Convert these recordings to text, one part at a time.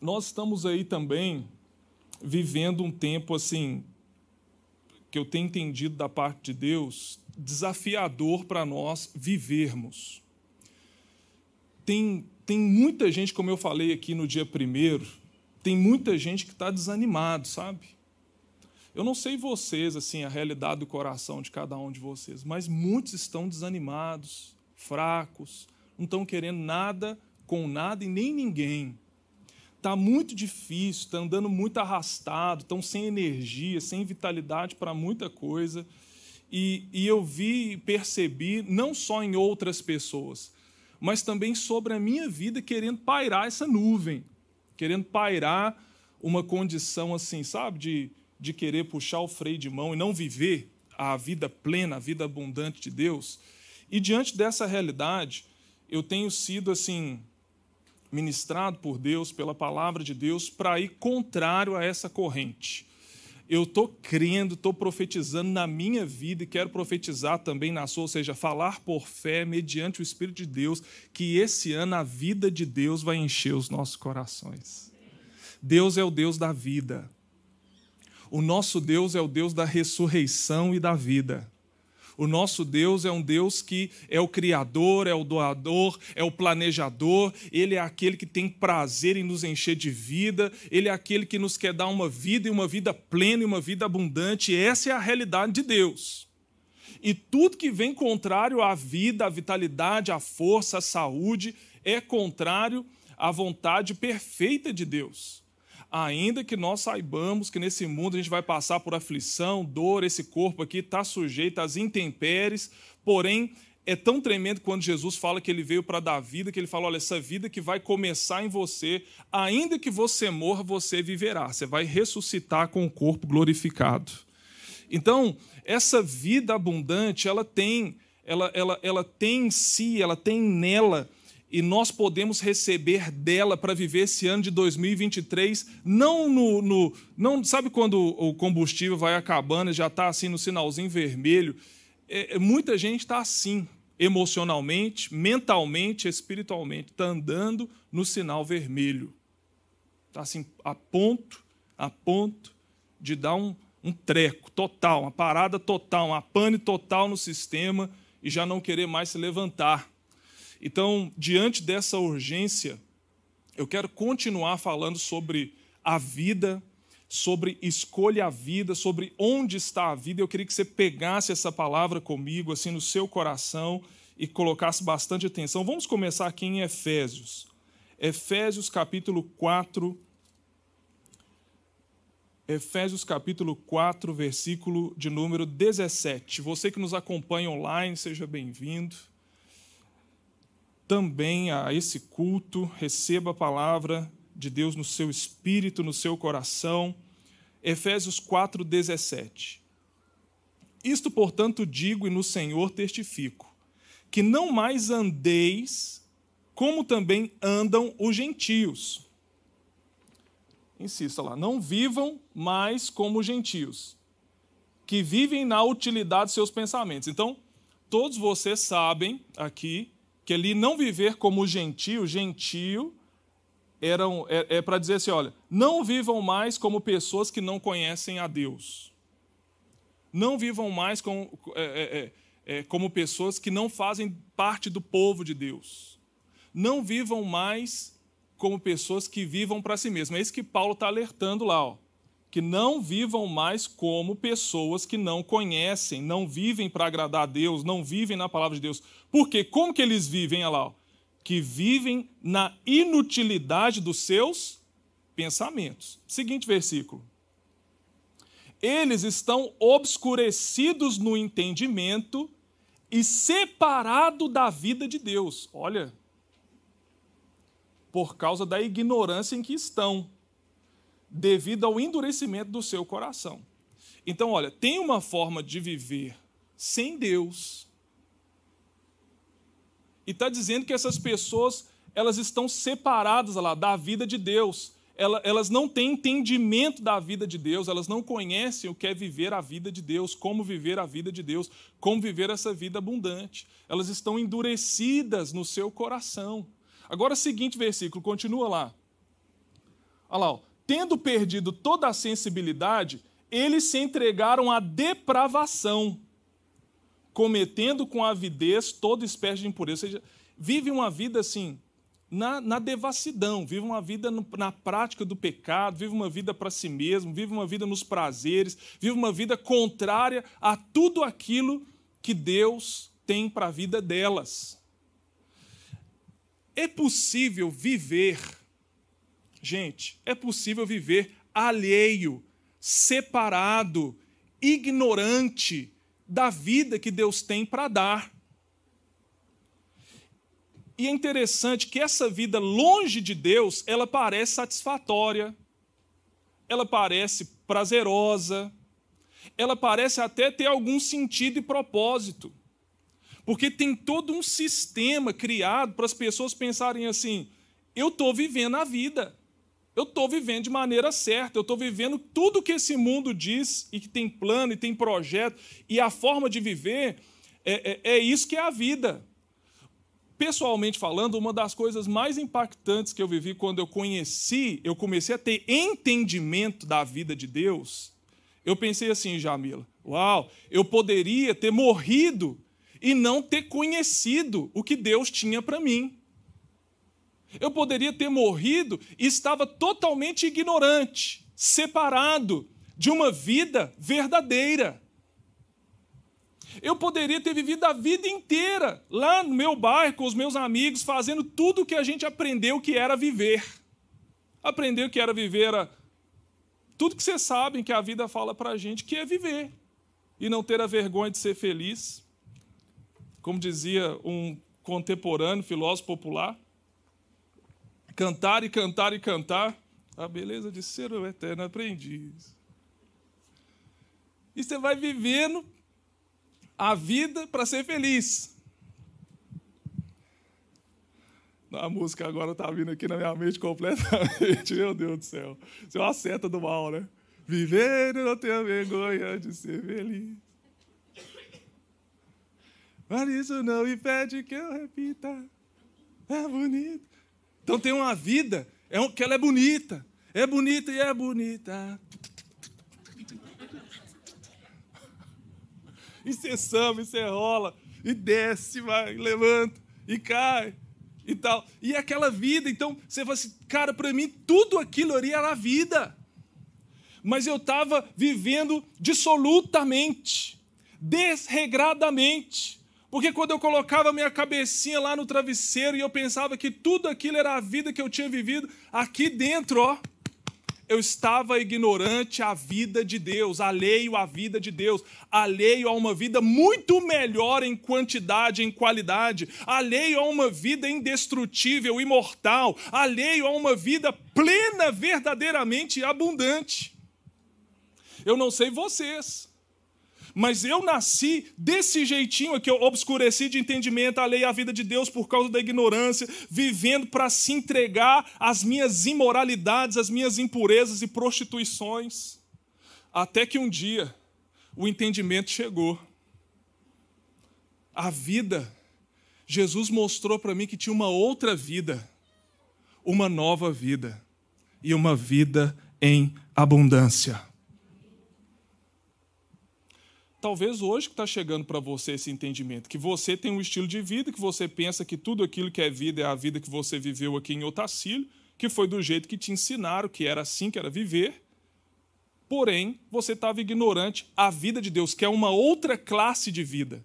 nós estamos aí também vivendo um tempo assim que eu tenho entendido da parte de Deus desafiador para nós vivermos. Tem, tem muita gente, como eu falei aqui no dia primeiro, tem muita gente que está desanimado, sabe? Eu não sei vocês, assim, a realidade do coração de cada um de vocês, mas muitos estão desanimados, fracos, não estão querendo nada com nada e nem ninguém. Está muito difícil, está andando muito arrastado, estão sem energia, sem vitalidade para muita coisa. E, e eu vi e percebi, não só em outras pessoas, mas também sobre a minha vida, querendo pairar essa nuvem, querendo pairar uma condição assim, sabe, de de querer puxar o freio de mão e não viver a vida plena, a vida abundante de Deus. E diante dessa realidade, eu tenho sido assim ministrado por Deus, pela palavra de Deus, para ir contrário a essa corrente. Eu estou crendo, estou profetizando na minha vida e quero profetizar também na sua, ou seja, falar por fé, mediante o Espírito de Deus, que esse ano a vida de Deus vai encher os nossos corações. Deus é o Deus da vida. O nosso Deus é o Deus da ressurreição e da vida. O nosso Deus é um Deus que é o criador, é o doador, é o planejador, ele é aquele que tem prazer em nos encher de vida, ele é aquele que nos quer dar uma vida e uma vida plena e uma vida abundante. Essa é a realidade de Deus. E tudo que vem contrário à vida, à vitalidade, à força, à saúde, é contrário à vontade perfeita de Deus ainda que nós saibamos que nesse mundo a gente vai passar por aflição, dor, esse corpo aqui está sujeito às intempéries, porém é tão tremendo quando Jesus fala que ele veio para dar vida, que ele fala: olha, essa vida que vai começar em você, ainda que você morra, você viverá, você vai ressuscitar com o corpo glorificado. Então, essa vida abundante, ela tem, ela, ela, ela tem em si, ela tem nela e nós podemos receber dela para viver esse ano de 2023, não no, no, não sabe quando o combustível vai acabando e já está assim no sinalzinho vermelho. É, é muita gente está assim, emocionalmente, mentalmente, espiritualmente, está andando no sinal vermelho, está assim a ponto, a ponto de dar um, um treco total, uma parada total, uma pane total no sistema e já não querer mais se levantar então, diante dessa urgência, eu quero continuar falando sobre a vida, sobre escolha a vida, sobre onde está a vida. Eu queria que você pegasse essa palavra comigo, assim, no seu coração e colocasse bastante atenção. Vamos começar aqui em Efésios. Efésios capítulo 4. Efésios capítulo 4, versículo de número 17. Você que nos acompanha online, seja bem-vindo também a esse culto, receba a palavra de Deus no seu espírito, no seu coração. Efésios 4:17. Isto, portanto, digo e no Senhor testifico, que não mais andeis como também andam os gentios. Insista lá, não vivam mais como os gentios, que vivem na utilidade de seus pensamentos. Então, todos vocês sabem aqui que ali não viver como gentio, gentio eram, é, é para dizer assim: olha, não vivam mais como pessoas que não conhecem a Deus. Não vivam mais como, é, é, é, é, como pessoas que não fazem parte do povo de Deus. Não vivam mais como pessoas que vivam para si mesmas. É isso que Paulo está alertando lá. Ó que não vivam mais como pessoas que não conhecem, não vivem para agradar a Deus, não vivem na palavra de Deus. Porque como que eles vivem, olha lá? Que vivem na inutilidade dos seus pensamentos. Seguinte versículo. Eles estão obscurecidos no entendimento e separados da vida de Deus. Olha, por causa da ignorância em que estão devido ao endurecimento do seu coração. Então, olha, tem uma forma de viver sem Deus. E está dizendo que essas pessoas elas estão separadas lá da vida de Deus. Elas não têm entendimento da vida de Deus, elas não conhecem o que é viver a vida de Deus, como viver a vida de Deus, como viver essa vida abundante. Elas estão endurecidas no seu coração. Agora, seguinte versículo, continua lá. Olha lá, ó, tendo perdido toda a sensibilidade, eles se entregaram à depravação, cometendo com avidez toda espécie de impureza. Ou seja, vive uma vida assim, na, na devassidão, vive uma vida no, na prática do pecado, vive uma vida para si mesmo, vive uma vida nos prazeres, vive uma vida contrária a tudo aquilo que Deus tem para a vida delas. É possível viver, gente, é possível viver alheio, separado, ignorante da vida que Deus tem para dar. E é interessante que essa vida longe de Deus, ela parece satisfatória, ela parece prazerosa, ela parece até ter algum sentido e propósito. Porque tem todo um sistema criado para as pessoas pensarem assim: eu estou vivendo a vida, eu estou vivendo de maneira certa, eu estou vivendo tudo que esse mundo diz e que tem plano e tem projeto, e a forma de viver é, é, é isso que é a vida pessoalmente falando, uma das coisas mais impactantes que eu vivi quando eu conheci, eu comecei a ter entendimento da vida de Deus. Eu pensei assim, Jamila, uau, eu poderia ter morrido e não ter conhecido o que Deus tinha para mim. Eu poderia ter morrido e estava totalmente ignorante, separado de uma vida verdadeira. Eu poderia ter vivido a vida inteira lá no meu bairro, com os meus amigos, fazendo tudo o que a gente aprendeu que era viver. Aprendeu que era viver era tudo que vocês sabem que a vida fala para a gente que é viver e não ter a vergonha de ser feliz. Como dizia um contemporâneo filósofo popular, cantar e cantar e cantar a beleza de ser o eterno aprendiz. E você vai vivendo a vida para ser feliz. A música agora está vindo aqui na minha mente completamente. Meu Deus do céu. Isso é uma seta do mal, né? Viver não ter vergonha de ser feliz. Mas isso não impede que eu repita. É bonito. Então tem uma vida é um, que ela é bonita. É bonita e é bonita. e você samba, e você rola, e desce, vai, levanta, e cai, e tal. E aquela vida, então, você fala assim, cara, para mim tudo aquilo ali era a vida. Mas eu estava vivendo dissolutamente, desregradamente. Porque quando eu colocava minha cabecinha lá no travesseiro e eu pensava que tudo aquilo era a vida que eu tinha vivido, aqui dentro, ó, eu estava ignorante à vida de Deus, alheio à vida de Deus, alheio a uma vida muito melhor em quantidade, em qualidade, alheio a uma vida indestrutível, imortal, alheio a uma vida plena, verdadeiramente abundante. Eu não sei vocês, mas eu nasci desse jeitinho aqui, eu obscureci de entendimento a lei e a vida de Deus por causa da ignorância, vivendo para se entregar às minhas imoralidades, às minhas impurezas e prostituições. Até que um dia o entendimento chegou. A vida, Jesus mostrou para mim que tinha uma outra vida, uma nova vida, e uma vida em abundância. Talvez hoje que está chegando para você esse entendimento, que você tem um estilo de vida, que você pensa que tudo aquilo que é vida é a vida que você viveu aqui em Otacílio, que foi do jeito que te ensinaram, que era assim que era viver. Porém, você estava ignorante a vida de Deus, que é uma outra classe de vida,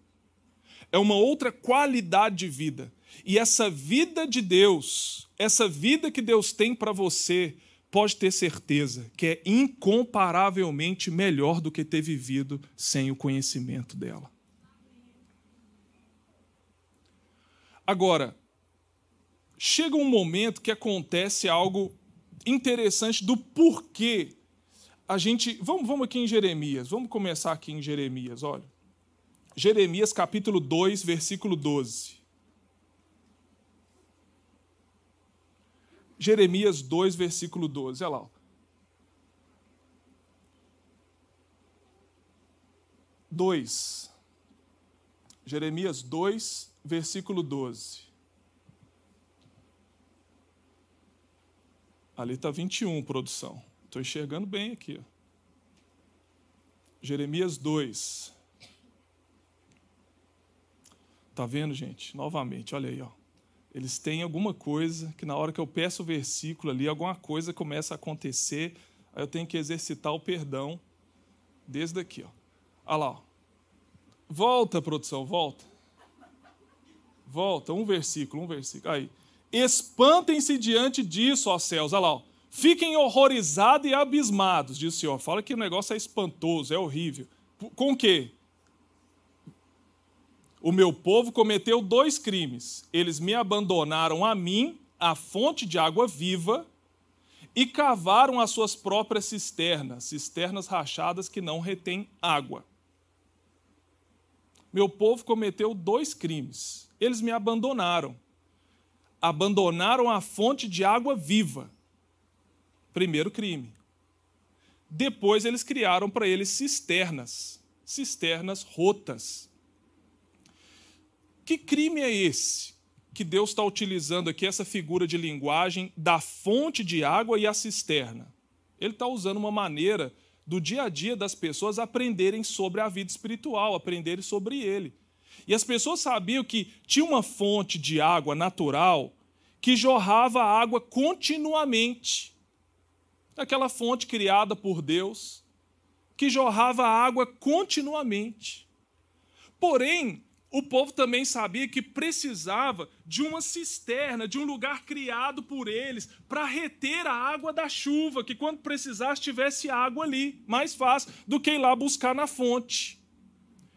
é uma outra qualidade de vida. E essa vida de Deus, essa vida que Deus tem para você, pode ter certeza que é incomparavelmente melhor do que ter vivido sem o conhecimento dela. Agora, chega um momento que acontece algo interessante do porquê a gente. Vamos, vamos aqui em Jeremias, vamos começar aqui em Jeremias, olha. Jeremias capítulo 2, versículo 12. Jeremias 2, versículo 12. Olha lá. 2. Jeremias 2, versículo 12. Ali está 21, produção. Estou enxergando bem aqui. Ó. Jeremias 2. Tá vendo, gente? Novamente, olha aí, ó. Eles têm alguma coisa que na hora que eu peço o versículo ali, alguma coisa começa a acontecer, aí eu tenho que exercitar o perdão desde aqui, ó. Olha lá. Ó. Volta, produção, volta. Volta, um versículo, um versículo. Aí. Espantem-se diante disso, ó céus. Olha lá. Ó. Fiquem horrorizados e abismados, diz o Senhor. Fala que o negócio é espantoso, é horrível. Com o quê? O meu povo cometeu dois crimes. Eles me abandonaram a mim, a fonte de água viva, e cavaram as suas próprias cisternas, cisternas rachadas que não retêm água. Meu povo cometeu dois crimes. Eles me abandonaram. Abandonaram a fonte de água viva. Primeiro crime. Depois eles criaram para eles cisternas, cisternas rotas. Que crime é esse que Deus está utilizando aqui, essa figura de linguagem da fonte de água e a cisterna? Ele está usando uma maneira do dia a dia das pessoas aprenderem sobre a vida espiritual, aprenderem sobre ele. E as pessoas sabiam que tinha uma fonte de água natural que jorrava água continuamente. Aquela fonte criada por Deus, que jorrava água continuamente. Porém, o povo também sabia que precisava de uma cisterna, de um lugar criado por eles, para reter a água da chuva, que quando precisasse tivesse água ali, mais fácil do que ir lá buscar na fonte.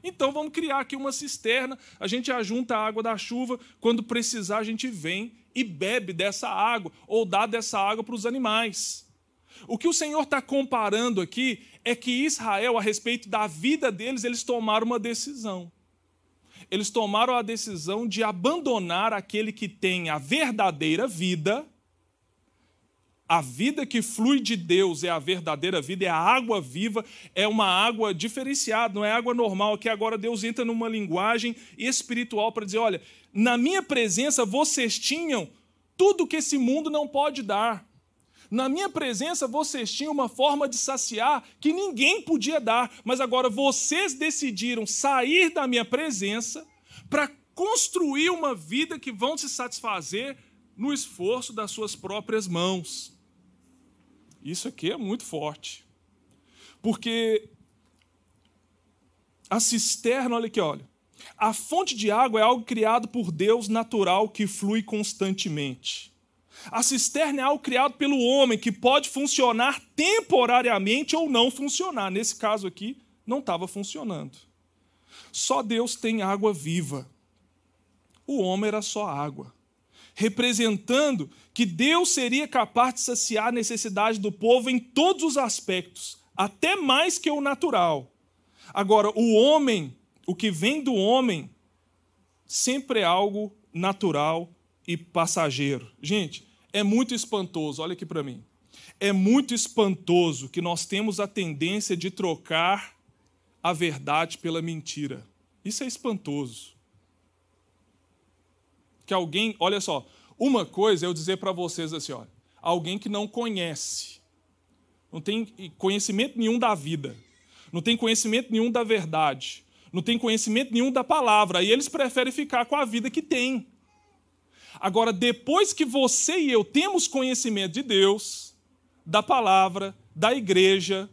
Então vamos criar aqui uma cisterna, a gente ajunta a água da chuva, quando precisar a gente vem e bebe dessa água, ou dá dessa água para os animais. O que o Senhor está comparando aqui é que Israel, a respeito da vida deles, eles tomaram uma decisão eles tomaram a decisão de abandonar aquele que tem a verdadeira vida. A vida que flui de Deus é a verdadeira vida, é a água viva, é uma água diferenciada, não é água normal, que agora Deus entra numa linguagem espiritual para dizer: olha, na minha presença vocês tinham tudo que esse mundo não pode dar. Na minha presença, vocês tinham uma forma de saciar que ninguém podia dar, mas agora vocês decidiram sair da minha presença para construir uma vida que vão se satisfazer no esforço das suas próprias mãos. Isso aqui é muito forte. Porque a cisterna, olha aqui, olha. A fonte de água é algo criado por Deus natural que flui constantemente. A cisterna é algo criado pelo homem que pode funcionar temporariamente ou não funcionar. Nesse caso aqui, não estava funcionando. Só Deus tem água viva. O homem era só água, representando que Deus seria capaz de saciar a necessidade do povo em todos os aspectos, até mais que o natural. Agora, o homem, o que vem do homem, sempre é algo natural e passageiro. Gente, é muito espantoso, olha aqui para mim. É muito espantoso que nós temos a tendência de trocar a verdade pela mentira. Isso é espantoso. Que alguém, olha só, uma coisa é eu dizer para vocês assim, olha, alguém que não conhece, não tem conhecimento nenhum da vida, não tem conhecimento nenhum da verdade, não tem conhecimento nenhum da palavra, e eles preferem ficar com a vida que tem. Agora, depois que você e eu temos conhecimento de Deus, da palavra, da igreja,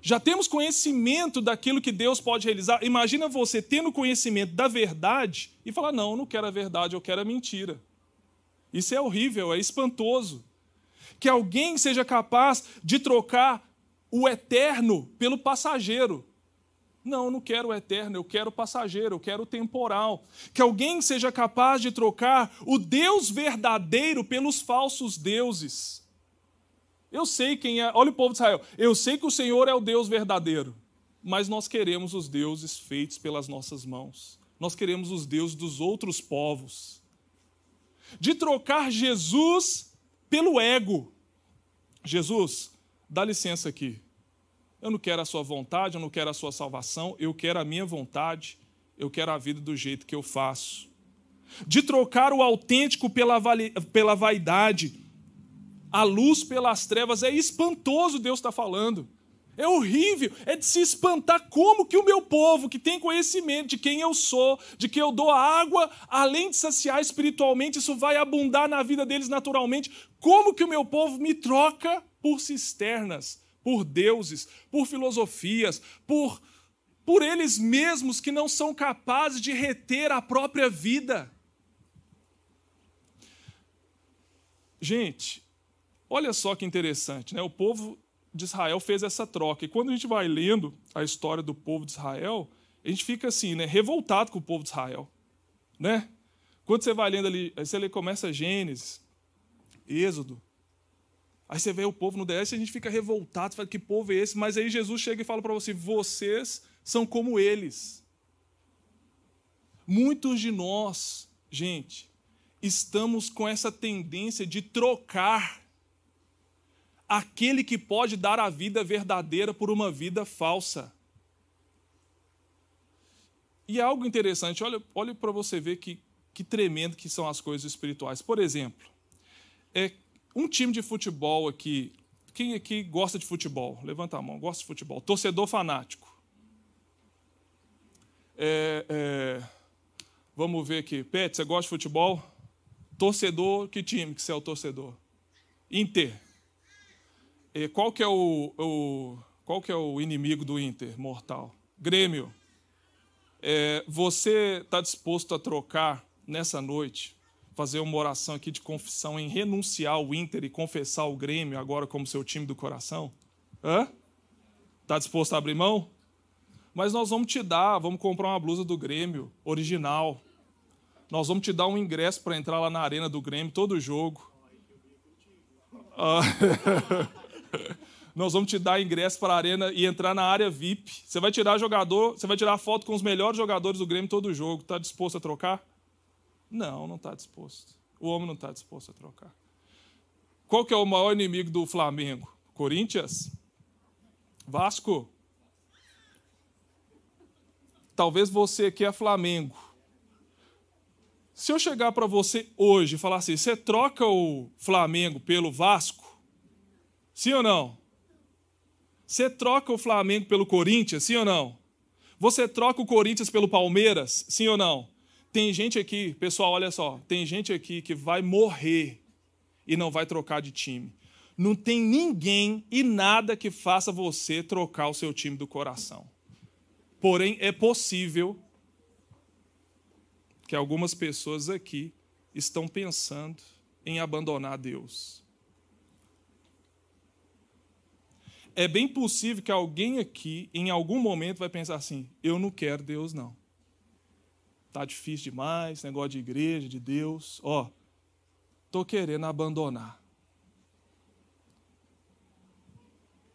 já temos conhecimento daquilo que Deus pode realizar. Imagina você tendo conhecimento da verdade e falar: não, eu não quero a verdade, eu quero a mentira. Isso é horrível, é espantoso. Que alguém seja capaz de trocar o eterno pelo passageiro. Não, eu não quero o eterno, eu quero o passageiro, eu quero o temporal. Que alguém seja capaz de trocar o Deus verdadeiro pelos falsos deuses. Eu sei quem é, olha o povo de Israel, eu sei que o Senhor é o Deus verdadeiro, mas nós queremos os deuses feitos pelas nossas mãos. Nós queremos os deuses dos outros povos. De trocar Jesus pelo ego. Jesus, dá licença aqui. Eu não quero a sua vontade, eu não quero a sua salvação, eu quero a minha vontade, eu quero a vida do jeito que eu faço. De trocar o autêntico pela, pela vaidade, a luz pelas trevas. É espantoso Deus está falando. É horrível, é de se espantar como que o meu povo, que tem conhecimento de quem eu sou, de que eu dou água, além de saciar espiritualmente, isso vai abundar na vida deles naturalmente, como que o meu povo me troca por cisternas, por deuses, por filosofias, por por eles mesmos que não são capazes de reter a própria vida. Gente, olha só que interessante, né? O povo de Israel fez essa troca. E quando a gente vai lendo a história do povo de Israel, a gente fica assim, né, revoltado com o povo de Israel, né? Quando você vai lendo ali, você começa Gênesis, Êxodo, aí você vê o povo no DS e a gente fica revoltado, fala que povo é esse? Mas aí Jesus chega e fala para você, vocês são como eles. Muitos de nós, gente, estamos com essa tendência de trocar aquele que pode dar a vida verdadeira por uma vida falsa. E é algo interessante, olha, olha para você ver que, que tremendo que são as coisas espirituais. Por exemplo, é um time de futebol aqui. Quem aqui gosta de futebol? Levanta a mão, gosta de futebol. Torcedor fanático. É, é, vamos ver aqui. Pet, você gosta de futebol? Torcedor, que time que você é o torcedor? Inter. Qual que é o, o, qual que é o inimigo do Inter mortal? Grêmio. É, você está disposto a trocar nessa noite, fazer uma oração aqui de confissão em renunciar ao Inter e confessar o Grêmio agora como seu time do coração? Hã? Está disposto a abrir mão? Mas nós vamos te dar, vamos comprar uma blusa do Grêmio, original. Nós vamos te dar um ingresso para entrar lá na arena do Grêmio, todo jogo. Ah. Nós vamos te dar ingresso para a arena e entrar na área VIP. Você vai tirar jogador, você vai tirar foto com os melhores jogadores do Grêmio todo jogo. Está disposto a trocar? Não, não está disposto. O homem não está disposto a trocar. Qual que é o maior inimigo do Flamengo? Corinthians? Vasco? Talvez você aqui é Flamengo. Se eu chegar para você hoje e falar assim, você troca o Flamengo pelo Vasco? Sim ou não? Você troca o Flamengo pelo Corinthians, sim ou não? Você troca o Corinthians pelo Palmeiras, sim ou não? Tem gente aqui, pessoal, olha só, tem gente aqui que vai morrer e não vai trocar de time. Não tem ninguém e nada que faça você trocar o seu time do coração. Porém, é possível que algumas pessoas aqui estão pensando em abandonar Deus. é bem possível que alguém aqui, em algum momento, vai pensar assim: eu não quero Deus, não. Tá difícil demais, negócio de igreja, de Deus. Ó, tô querendo abandonar.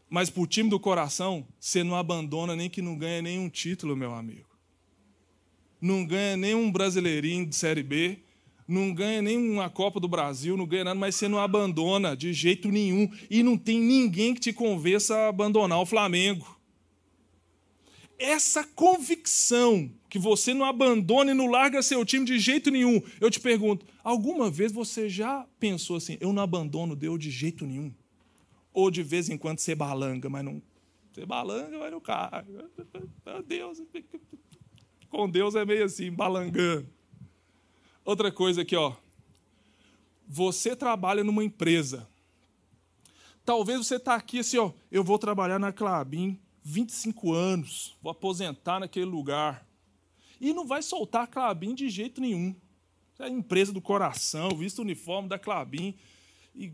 Mas para o time do coração, você não abandona nem que não ganha nenhum título, meu amigo. Não ganha nenhum brasileirinho de Série B, não ganha nem uma Copa do Brasil, não ganha nada, mas você não abandona de jeito nenhum. E não tem ninguém que te convença a abandonar o Flamengo. Essa convicção que você não abandona e não larga seu time de jeito nenhum. Eu te pergunto, alguma vez você já pensou assim, eu não abandono Deus de jeito nenhum? Ou de vez em quando você balanga, mas não. Você balanga, vai no carro. Deus. Com Deus é meio assim, balangando. Outra coisa aqui, ó. Você trabalha numa empresa. Talvez você está aqui assim, ó. Eu vou trabalhar na Clabin 25 anos, vou aposentar naquele lugar. E não vai soltar a Clabin de jeito nenhum. É a empresa do coração, visto o uniforme da Clabin. E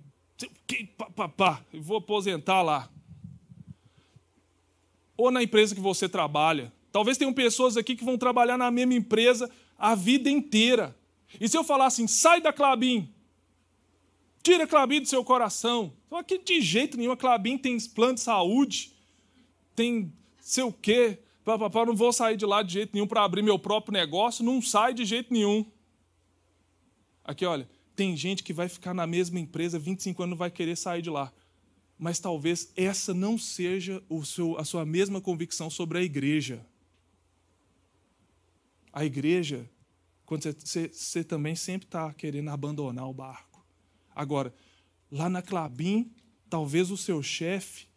pá, pá, pá, vou aposentar lá. Ou na empresa que você trabalha. Talvez tenham pessoas aqui que vão trabalhar na mesma empresa a vida inteira. E se eu falar assim, sai da Clabin, tira a Clabin do seu coração. Então, aqui de jeito nenhum, a Clabin tem plano de saúde, tem sei o quê, papapá, não vou sair de lá de jeito nenhum para abrir meu próprio negócio, não sai de jeito nenhum. Aqui, olha, tem gente que vai ficar na mesma empresa 25 anos não vai querer sair de lá. Mas talvez essa não seja o seu, a sua mesma convicção sobre a igreja. A igreja quando você, você, você também sempre está querendo abandonar o barco. Agora, Lá na Clabim, talvez o seu chefe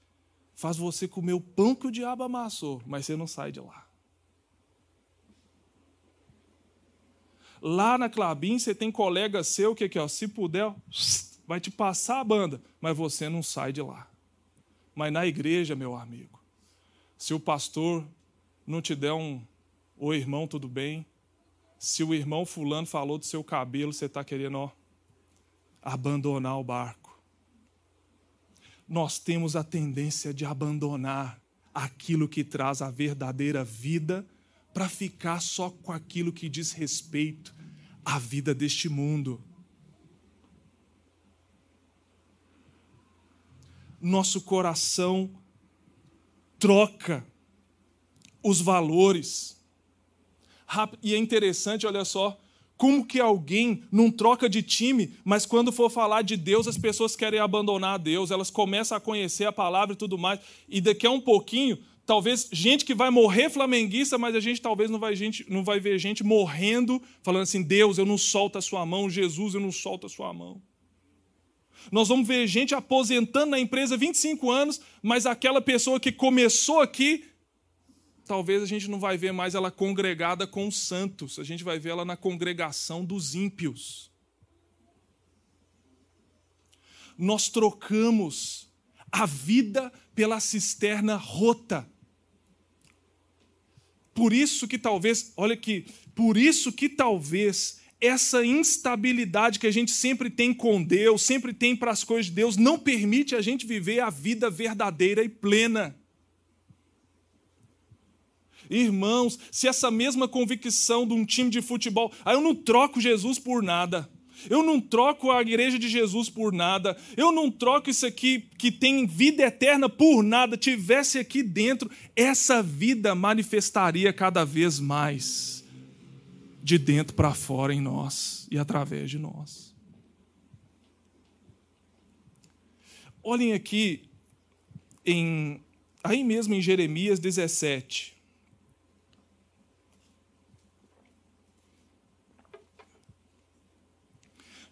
faz você comer o pão que o diabo amassou, mas você não sai de lá. Lá na Clabim, você tem colega seu que, aqui, ó, se puder, vai te passar a banda, mas você não sai de lá. Mas na igreja, meu amigo, se o pastor não te der um Oi, irmão, tudo bem? Se o irmão fulano falou do seu cabelo, você está querendo ó, abandonar o barco. Nós temos a tendência de abandonar aquilo que traz a verdadeira vida para ficar só com aquilo que diz respeito à vida deste mundo. Nosso coração troca os valores. E é interessante, olha só, como que alguém não troca de time, mas quando for falar de Deus, as pessoas querem abandonar Deus, elas começam a conhecer a palavra e tudo mais, e daqui a um pouquinho talvez gente que vai morrer flamenguista, mas a gente talvez não vai, gente, não vai ver gente morrendo, falando assim: Deus, eu não solto a sua mão, Jesus, eu não solto a sua mão. Nós vamos ver gente aposentando na empresa 25 anos, mas aquela pessoa que começou aqui, talvez a gente não vai ver mais ela congregada com os santos, a gente vai ver ela na congregação dos ímpios. Nós trocamos a vida pela cisterna rota. Por isso que talvez, olha aqui, por isso que talvez essa instabilidade que a gente sempre tem com Deus, sempre tem para as coisas de Deus, não permite a gente viver a vida verdadeira e plena. Irmãos, se essa mesma convicção de um time de futebol, aí eu não troco Jesus por nada. Eu não troco a igreja de Jesus por nada. Eu não troco isso aqui que tem vida eterna por nada. Tivesse aqui dentro, essa vida manifestaria cada vez mais de dentro para fora em nós e através de nós. Olhem aqui em aí mesmo em Jeremias 17.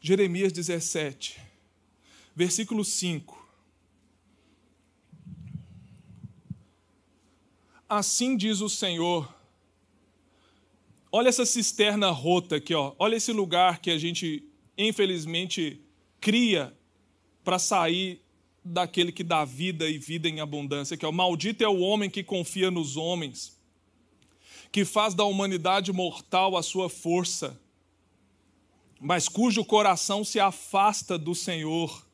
Jeremias 17, versículo 5. Assim diz o Senhor. Olha essa cisterna rota aqui, ó. Olha esse lugar que a gente, infelizmente, cria para sair daquele que dá vida e vida em abundância, que é o maldito é o homem que confia nos homens, que faz da humanidade mortal a sua força mas cujo coração se afasta do Senhor.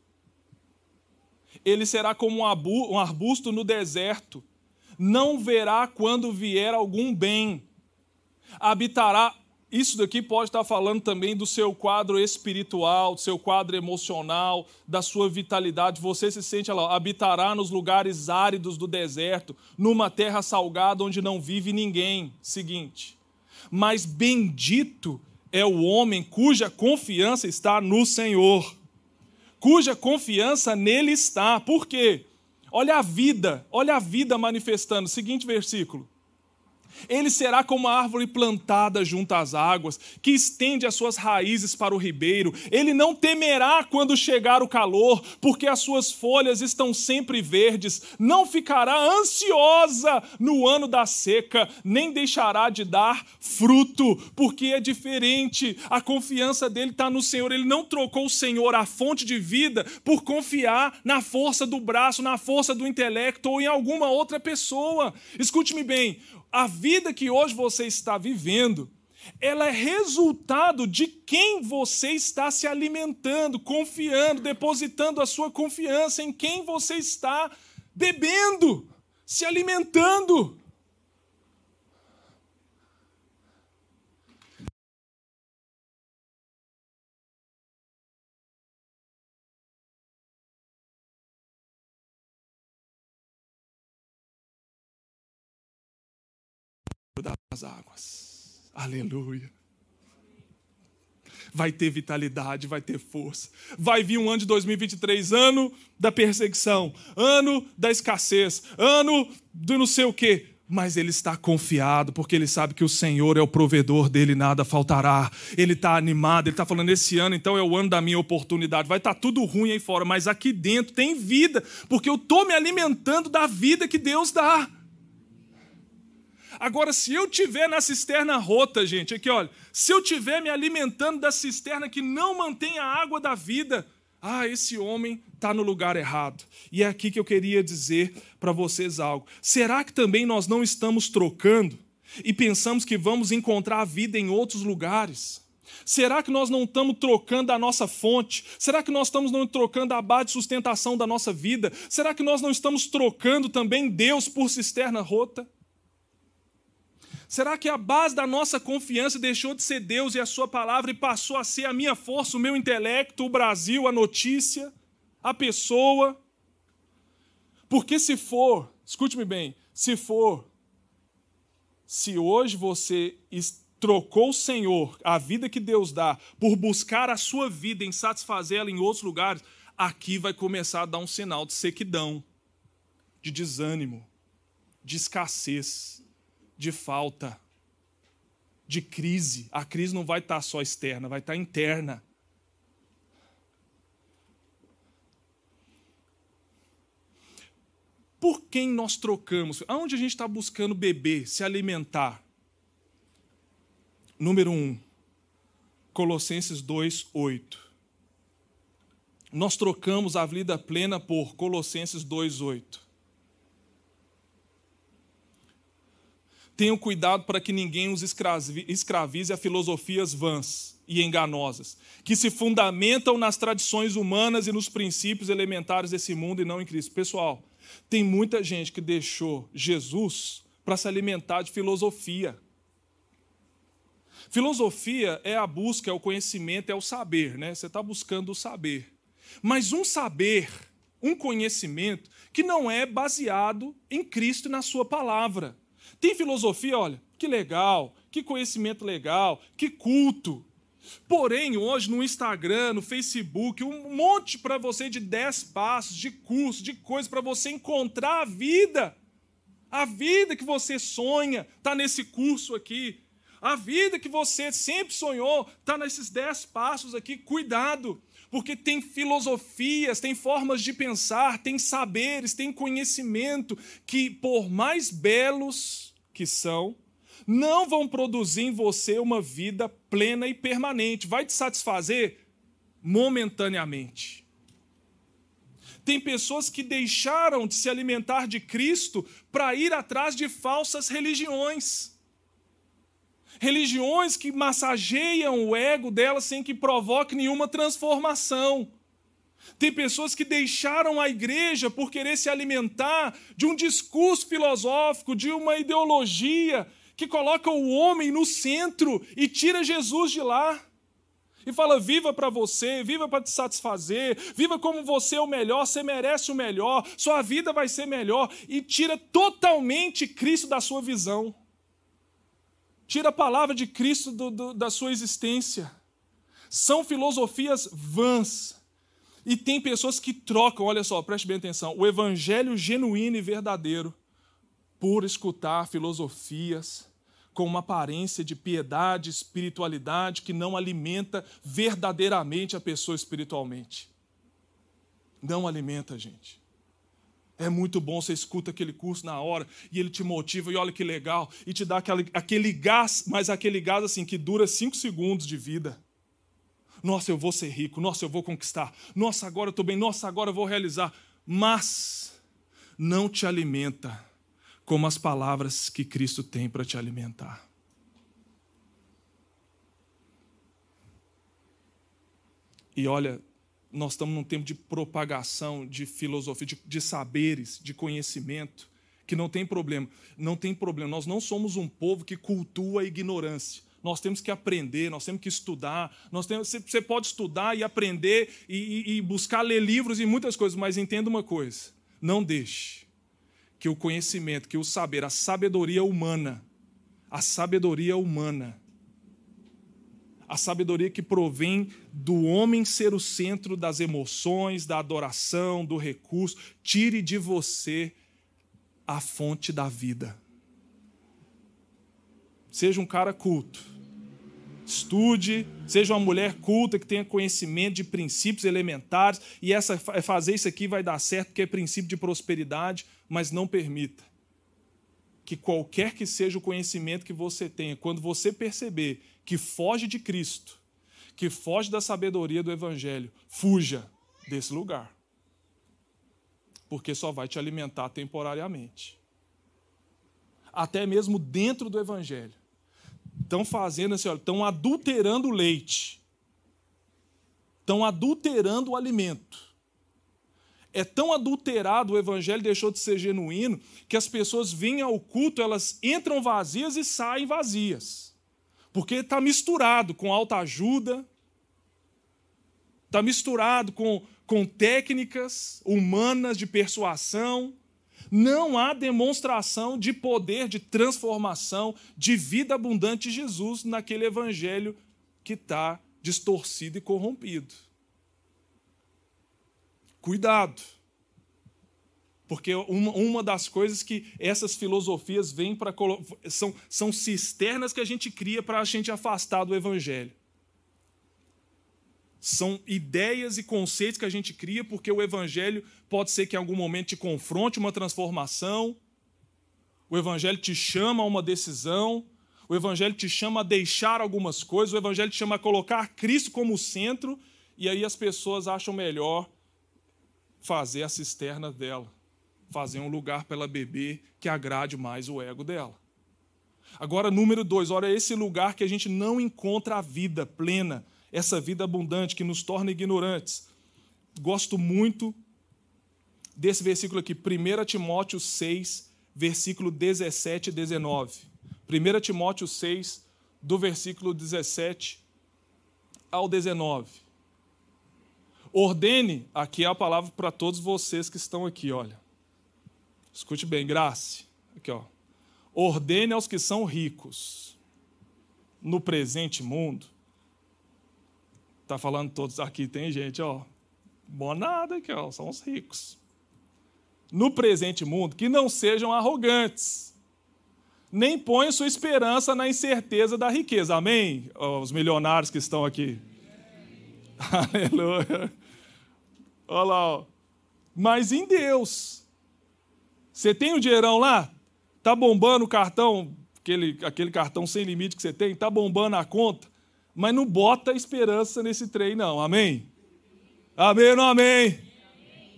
Ele será como um arbusto no deserto, não verá quando vier algum bem. Habitará. Isso daqui pode estar falando também do seu quadro espiritual, do seu quadro emocional, da sua vitalidade. Você se sente lá, habitará nos lugares áridos do deserto, numa terra salgada onde não vive ninguém. Seguinte. Mas bendito é o homem cuja confiança está no Senhor, cuja confiança nele está. Por quê? Olha a vida, olha a vida manifestando. Seguinte versículo. Ele será como a árvore plantada junto às águas, que estende as suas raízes para o ribeiro. Ele não temerá quando chegar o calor, porque as suas folhas estão sempre verdes. Não ficará ansiosa no ano da seca, nem deixará de dar fruto, porque é diferente. A confiança dele está no Senhor. Ele não trocou o Senhor, a fonte de vida, por confiar na força do braço, na força do intelecto ou em alguma outra pessoa. Escute-me bem: a vida que hoje você está vivendo, ela é resultado de quem você está se alimentando, confiando, depositando a sua confiança em quem você está bebendo, se alimentando. Das águas. Aleluia. Vai ter vitalidade, vai ter força. Vai vir um ano de 2023, ano da perseguição, ano da escassez, ano do não sei o quê. mas ele está confiado, porque ele sabe que o Senhor é o provedor dele, nada faltará. Ele está animado, ele está falando: esse ano então é o ano da minha oportunidade. Vai estar tá tudo ruim aí fora, mas aqui dentro tem vida, porque eu estou me alimentando da vida que Deus dá. Agora, se eu tiver na cisterna rota, gente, aqui olha, se eu tiver me alimentando da cisterna que não mantém a água da vida, ah, esse homem está no lugar errado. E é aqui que eu queria dizer para vocês algo. Será que também nós não estamos trocando e pensamos que vamos encontrar a vida em outros lugares? Será que nós não estamos trocando a nossa fonte? Será que nós estamos não trocando a base de sustentação da nossa vida? Será que nós não estamos trocando também Deus por cisterna rota? Será que a base da nossa confiança deixou de ser Deus e a Sua palavra e passou a ser a minha força, o meu intelecto, o Brasil, a notícia, a pessoa? Porque se for, escute-me bem, se for, se hoje você trocou o Senhor, a vida que Deus dá, por buscar a sua vida em satisfazê-la em outros lugares, aqui vai começar a dar um sinal de sequidão, de desânimo, de escassez de falta, de crise. A crise não vai estar só externa, vai estar interna. Por quem nós trocamos? Aonde a gente está buscando beber, se alimentar? Número 1, um, Colossenses 2, 8. Nós trocamos a vida plena por Colossenses 2, 8. Tenham cuidado para que ninguém os escravize a filosofias vãs e enganosas, que se fundamentam nas tradições humanas e nos princípios elementares desse mundo e não em Cristo. Pessoal, tem muita gente que deixou Jesus para se alimentar de filosofia. Filosofia é a busca, é o conhecimento, é o saber, né? Você está buscando o saber. Mas um saber, um conhecimento que não é baseado em Cristo e na Sua palavra. Tem filosofia, olha, que legal, que conhecimento legal, que culto. Porém, hoje no Instagram, no Facebook, um monte para você de 10 passos, de curso, de coisas para você encontrar a vida. A vida que você sonha está nesse curso aqui. A vida que você sempre sonhou está nesses 10 passos aqui. Cuidado, porque tem filosofias, tem formas de pensar, tem saberes, tem conhecimento que, por mais belos que são, não vão produzir em você uma vida plena e permanente. Vai te satisfazer momentaneamente. Tem pessoas que deixaram de se alimentar de Cristo para ir atrás de falsas religiões. Religiões que massageiam o ego delas sem que provoque nenhuma transformação. Tem pessoas que deixaram a igreja por querer se alimentar de um discurso filosófico, de uma ideologia que coloca o homem no centro e tira Jesus de lá. E fala: viva para você, viva para te satisfazer, viva como você é o melhor, você merece o melhor, sua vida vai ser melhor. E tira totalmente Cristo da sua visão. Tira a palavra de Cristo do, do, da sua existência. São filosofias vãs e tem pessoas que trocam, olha só, preste bem atenção, o evangelho genuíno e verdadeiro por escutar filosofias com uma aparência de piedade, espiritualidade que não alimenta verdadeiramente a pessoa espiritualmente. Não alimenta, gente. É muito bom, você escuta aquele curso na hora e ele te motiva, e olha que legal, e te dá aquele, aquele gás, mas aquele gás assim que dura cinco segundos de vida. Nossa, eu vou ser rico. Nossa, eu vou conquistar. Nossa, agora eu estou bem. Nossa, agora eu vou realizar. Mas não te alimenta como as palavras que Cristo tem para te alimentar. E olha, nós estamos num tempo de propagação de filosofia, de, de, saberes, de conhecimento, que não tem problema. Não tem problema. Nós não somos um povo que cultua a ignorância nós temos que aprender, nós temos que estudar. Nós temos, você pode estudar e aprender e, e buscar ler livros e muitas coisas, mas entenda uma coisa: não deixe que o conhecimento, que o saber, a sabedoria humana, a sabedoria humana, a sabedoria que provém do homem ser o centro das emoções, da adoração, do recurso, tire de você a fonte da vida. seja um cara culto. Estude, seja uma mulher culta que tenha conhecimento de princípios elementares, e essa fazer isso aqui vai dar certo, porque é princípio de prosperidade, mas não permita que qualquer que seja o conhecimento que você tenha, quando você perceber que foge de Cristo, que foge da sabedoria do Evangelho, fuja desse lugar. Porque só vai te alimentar temporariamente. Até mesmo dentro do Evangelho. Estão fazendo assim, estão adulterando o leite. Estão adulterando o alimento é tão adulterado, o evangelho deixou de ser genuíno, que as pessoas vêm ao culto, elas entram vazias e saem vazias. Porque está misturado com alta ajuda, está misturado com, com técnicas humanas de persuasão. Não há demonstração de poder, de transformação, de vida abundante de Jesus naquele evangelho que está distorcido e corrompido. Cuidado. Porque uma, uma das coisas que essas filosofias vêm para. São, são cisternas que a gente cria para a gente afastar do Evangelho. São ideias e conceitos que a gente cria porque o Evangelho pode ser que em algum momento te confronte uma transformação, o Evangelho te chama a uma decisão, o Evangelho te chama a deixar algumas coisas, o Evangelho te chama a colocar Cristo como centro, e aí as pessoas acham melhor fazer a cisterna dela, fazer um lugar para ela beber que agrade mais o ego dela. Agora, número dois, olha esse lugar que a gente não encontra a vida plena, essa vida abundante que nos torna ignorantes. Gosto muito desse versículo aqui, 1 Timóteo 6, versículo 17 e 19. 1 Timóteo 6, do versículo 17 ao 19. Ordene, aqui é a palavra para todos vocês que estão aqui, olha. Escute bem, graça. Aqui, ó. Ordene aos que são ricos no presente mundo. Tá falando todos aqui, tem gente, ó. Bom nada aqui, ó, são os ricos. No presente mundo, que não sejam arrogantes, nem ponham sua esperança na incerteza da riqueza. Amém? Os milionários que estão aqui. Aleluia. Olha lá, ó. Mas em Deus. Você tem o um dinheirão lá? Tá bombando o cartão, aquele, aquele cartão sem limite que você tem, tá bombando a conta, mas não bota esperança nesse trem, não. Amém? Amém ou não amém? amém?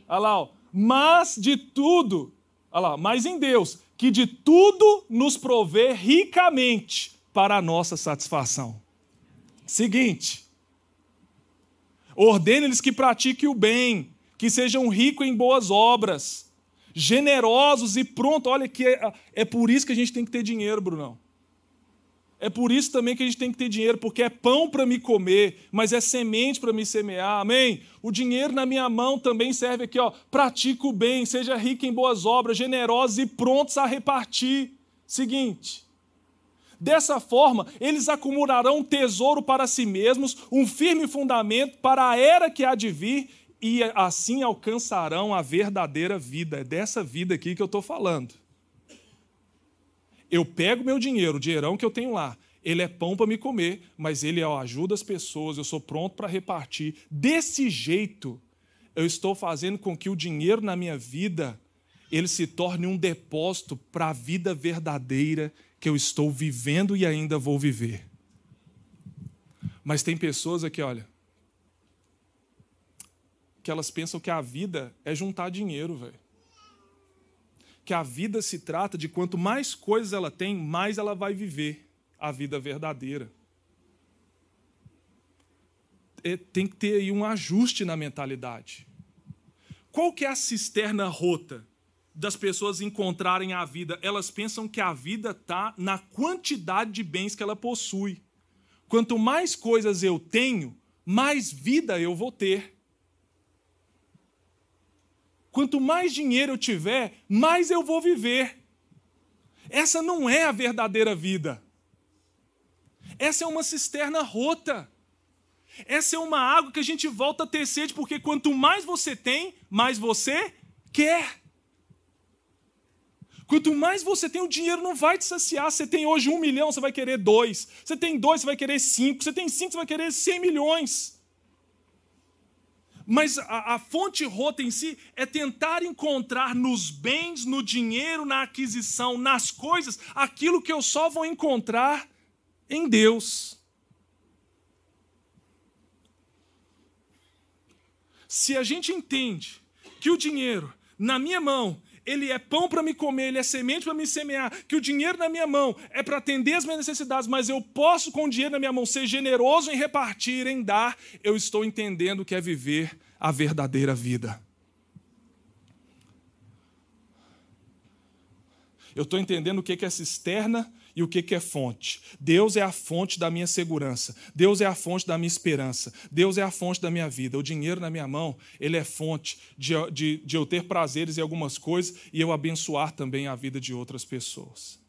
Olha lá, ó. Mas de tudo, olha lá, mas em Deus, que de tudo nos provê ricamente para a nossa satisfação. Seguinte, Ordene-lhes que pratiquem o bem, que sejam ricos em boas obras, generosos e pronto. Olha que é, é por isso que a gente tem que ter dinheiro, Brunão. É por isso também que a gente tem que ter dinheiro, porque é pão para me comer, mas é semente para me semear. Amém? O dinheiro na minha mão também serve aqui, ó. Pratica o bem, seja rico em boas obras, generosos e prontos a repartir. Seguinte, Dessa forma, eles acumularão um tesouro para si mesmos, um firme fundamento para a era que há de vir, e assim alcançarão a verdadeira vida. É dessa vida aqui que eu estou falando. Eu pego meu dinheiro, o dinheirão que eu tenho lá, ele é pão para me comer, mas ele ó, ajuda as pessoas, eu sou pronto para repartir. Desse jeito, eu estou fazendo com que o dinheiro na minha vida ele se torne um depósito para a vida verdadeira que eu estou vivendo e ainda vou viver. Mas tem pessoas aqui, olha, que elas pensam que a vida é juntar dinheiro, velho. Que a vida se trata de quanto mais coisas ela tem, mais ela vai viver a vida verdadeira. É, tem que ter aí um ajuste na mentalidade. Qual que é a cisterna rota das pessoas encontrarem a vida, elas pensam que a vida está na quantidade de bens que ela possui. Quanto mais coisas eu tenho, mais vida eu vou ter. Quanto mais dinheiro eu tiver, mais eu vou viver. Essa não é a verdadeira vida. Essa é uma cisterna rota. Essa é uma água que a gente volta a ter sede, porque quanto mais você tem, mais você quer. Quanto mais você tem, o dinheiro não vai te saciar. Você tem hoje um milhão, você vai querer dois. Você tem dois, você vai querer cinco. Você tem cinco, você vai querer cem milhões. Mas a, a, fonte rota em si é tentar encontrar nos bens, no dinheiro, na aquisição, nas coisas, aquilo que eu só vou encontrar em Deus. Se a gente entende que o dinheiro na minha mão ele é pão para me comer, ele é semente para me semear, que o dinheiro na minha mão é para atender as minhas necessidades, mas eu posso, com o dinheiro na minha mão, ser generoso em repartir, em dar, eu estou entendendo o que é viver a verdadeira vida. Eu estou entendendo o que é cisterna e o que é fonte. Deus é a fonte da minha segurança. Deus é a fonte da minha esperança. Deus é a fonte da minha vida. O dinheiro na minha mão, ele é fonte de, de, de eu ter prazeres em algumas coisas e eu abençoar também a vida de outras pessoas.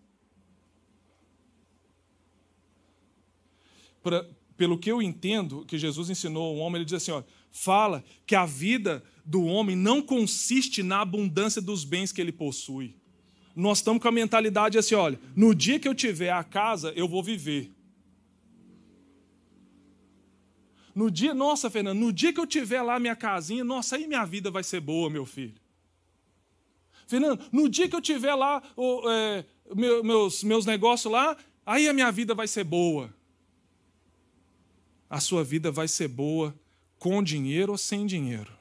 Pra, pelo que eu entendo que Jesus ensinou ao homem, ele diz assim: ó, fala que a vida do homem não consiste na abundância dos bens que ele possui nós estamos com a mentalidade assim: olha, no dia que eu tiver a casa, eu vou viver. No dia, nossa, Fernando, no dia que eu tiver lá minha casinha, nossa, aí minha vida vai ser boa, meu filho. Fernando, no dia que eu tiver lá o, é, meu, meus, meus negócios lá, aí a minha vida vai ser boa. A sua vida vai ser boa com dinheiro ou sem dinheiro.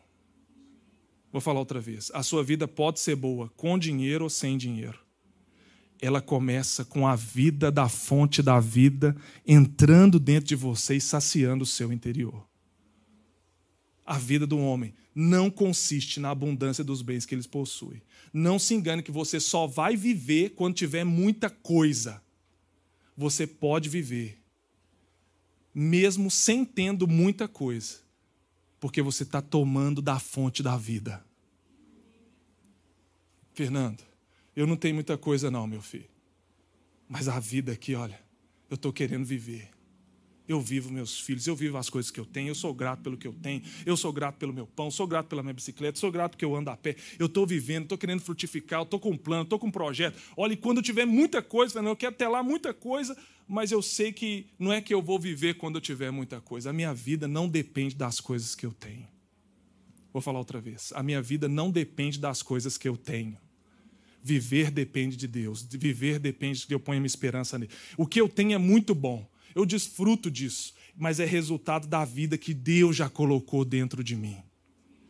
Vou falar outra vez. A sua vida pode ser boa com dinheiro ou sem dinheiro. Ela começa com a vida da fonte da vida entrando dentro de você e saciando o seu interior. A vida do homem não consiste na abundância dos bens que ele possui. Não se engane que você só vai viver quando tiver muita coisa. Você pode viver, mesmo sem tendo muita coisa, porque você está tomando da fonte da vida. Fernando, eu não tenho muita coisa, não, meu filho. Mas a vida aqui, olha, eu estou querendo viver. Eu vivo meus filhos, eu vivo as coisas que eu tenho, eu sou grato pelo que eu tenho, eu sou grato pelo meu pão, sou grato pela minha bicicleta, sou grato porque eu ando a pé, eu estou vivendo, estou querendo frutificar, estou com um plano, estou com um projeto. Olha, e quando eu tiver muita coisa, Fernando, eu quero ter lá muita coisa, mas eu sei que não é que eu vou viver quando eu tiver muita coisa. A minha vida não depende das coisas que eu tenho. Vou falar outra vez. A minha vida não depende das coisas que eu tenho. Viver depende de Deus. Viver depende de que eu ponha minha esperança nele. O que eu tenho é muito bom. Eu desfruto disso. Mas é resultado da vida que Deus já colocou dentro de mim.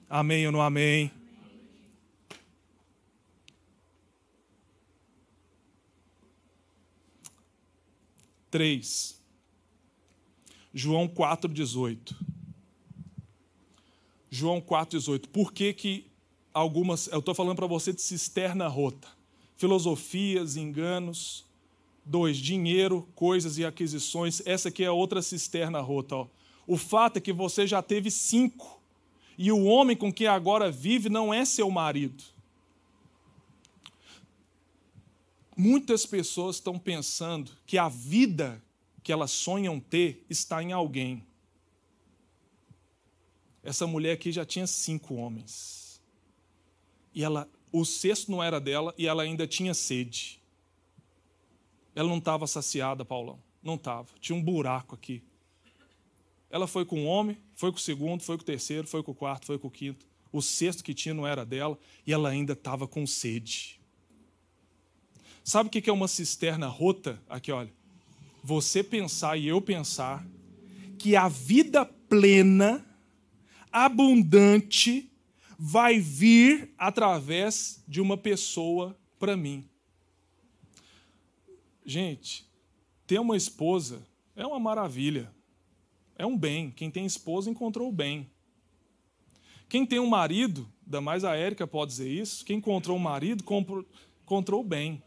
Amém ou não amém? Três. João 4,18. João 4,18. Por que, que algumas, eu estou falando para você de cisterna rota, filosofias, enganos. Dois, dinheiro, coisas e aquisições. Essa aqui é outra cisterna rota. Ó. O fato é que você já teve cinco. E o homem com quem agora vive não é seu marido. Muitas pessoas estão pensando que a vida que elas sonham ter está em alguém. Essa mulher aqui já tinha cinco homens e ela, o cesto não era dela e ela ainda tinha sede. Ela não estava saciada, Paulão. Não estava. Tinha um buraco aqui. Ela foi com o homem, foi com o segundo, foi com o terceiro, foi com o quarto, foi com o quinto. O sexto que tinha não era dela e ela ainda estava com sede. Sabe o que é uma cisterna rota? Aqui, olha. Você pensar e eu pensar que a vida plena, abundante, vai vir através de uma pessoa para mim. Gente, ter uma esposa é uma maravilha. É um bem. Quem tem esposa encontrou o bem. Quem tem um marido, ainda mais a Érica pode dizer isso, quem encontrou um marido encontrou o bem.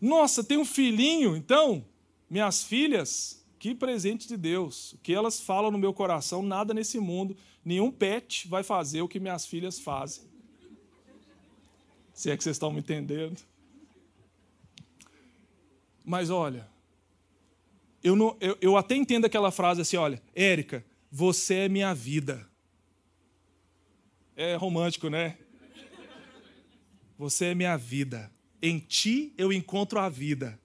Nossa, tem um filhinho, então, minhas filhas, que presente de Deus. O que elas falam no meu coração, nada nesse mundo Nenhum pet vai fazer o que minhas filhas fazem. Se é que vocês estão me entendendo. Mas olha, eu, não, eu, eu até entendo aquela frase assim: olha, Érica, você é minha vida. É romântico, né? você é minha vida. Em ti eu encontro a vida.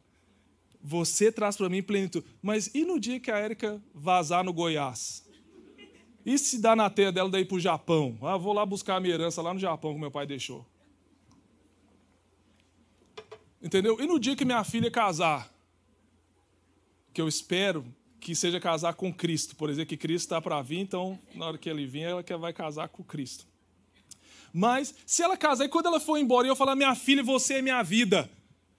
Você traz para mim plenitude. Mas e no dia que a Érica vazar no Goiás? E se dá na teia dela daí para o Japão? Ah, vou lá buscar a minha herança lá no Japão que meu pai deixou. Entendeu? E no dia que minha filha casar, que eu espero que seja casar com Cristo, por exemplo, que Cristo está para vir, então na hora que ele vir, ela vai casar com Cristo. Mas se ela casar e quando ela for embora eu falar, minha filha, você é minha vida,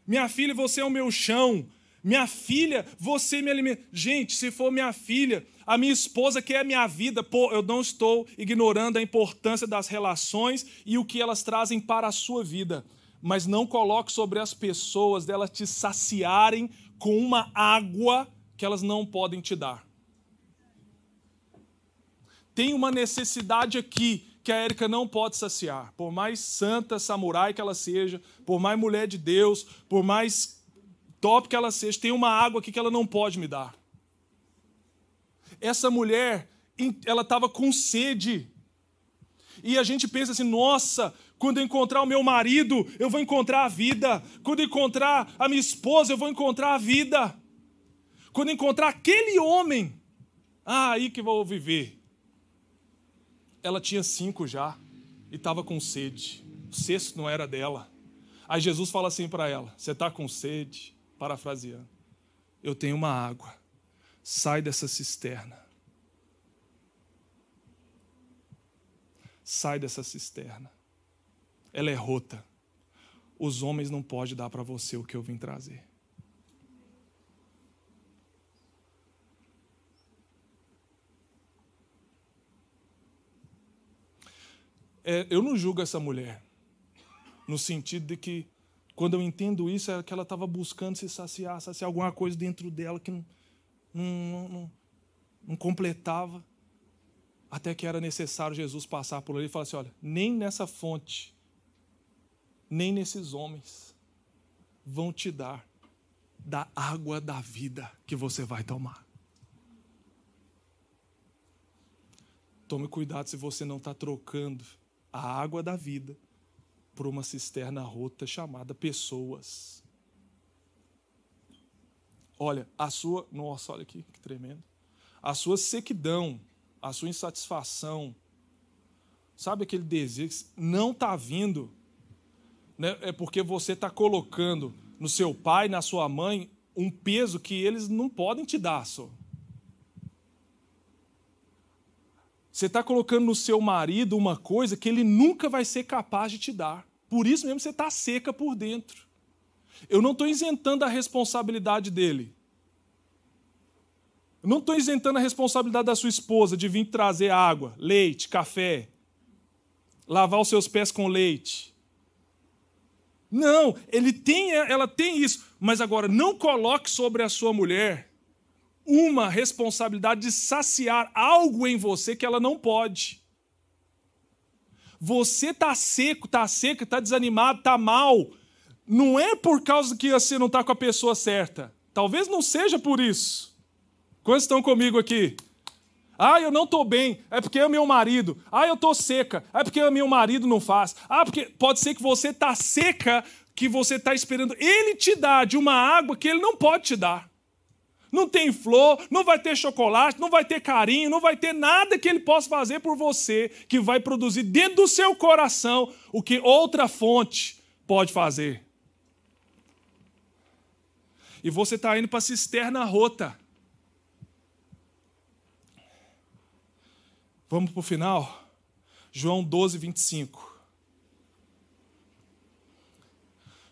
minha filha, você é o meu chão, minha filha, você me alimenta. Gente, se for minha filha, a minha esposa que é a minha vida, pô, eu não estou ignorando a importância das relações e o que elas trazem para a sua vida. Mas não coloque sobre as pessoas delas te saciarem com uma água que elas não podem te dar. Tem uma necessidade aqui que a Érica não pode saciar. Por mais santa samurai que ela seja, por mais mulher de Deus, por mais top que ela seja, tem uma água aqui que ela não pode me dar. Essa mulher, ela estava com sede. E a gente pensa assim: nossa, quando eu encontrar o meu marido, eu vou encontrar a vida. Quando eu encontrar a minha esposa, eu vou encontrar a vida. Quando eu encontrar aquele homem, ah, aí que vou viver ela tinha cinco já e estava com sede. O sexto não era dela. Aí Jesus fala assim para ela: Você está com sede? Parafraseando. Eu tenho uma água. Sai dessa cisterna. Sai dessa cisterna. Ela é rota. Os homens não podem dar para você o que eu vim trazer. é, eu não julgo essa mulher, no sentido de que, quando eu entendo isso, é que ela estava buscando se saciar, saciar alguma coisa dentro dela que não, não, não, não completava, até que era necessário Jesus passar por ali e falar assim: olha, nem nessa fonte, nem nesses homens vão te dar da água da vida que você vai tomar. Tome cuidado se você não está trocando a água da vida por uma cisterna rota chamada pessoas. Olha, a sua. Nossa, olha aqui, que tremendo. A sua sequidão, a sua insatisfação, sabe aquele desejo que não está vindo, né? é porque você está colocando no seu pai, na sua mãe, um peso que eles não podem te dar só. Você está colocando no seu marido uma coisa que ele nunca vai ser capaz de te dar. Por isso mesmo você está seca por dentro. Eu não estou isentando a responsabilidade dele. Eu não estou isentando a responsabilidade da sua esposa de vir trazer água, leite, café, lavar os seus pés com leite. Não, ele tem, ela tem isso, mas agora não coloque sobre a sua mulher uma responsabilidade de saciar algo em você que ela não pode. Você está seco, está seca, está desanimado, está mal. Não é por causa que você não está com a pessoa certa. Talvez não seja por isso. Quantos estão comigo aqui? Ah, eu não estou bem, é porque é meu marido. Ah, eu estou seca, é porque o meu marido não faz. Ah, porque pode ser que você está seca, que você está esperando ele te dar de uma água que ele não pode te dar não tem flor, não vai ter chocolate, não vai ter carinho, não vai ter nada que ele possa fazer por você que vai produzir dentro do seu coração o que outra fonte pode fazer. E você está indo para a cisterna rota. Vamos para o final? João 12, 25.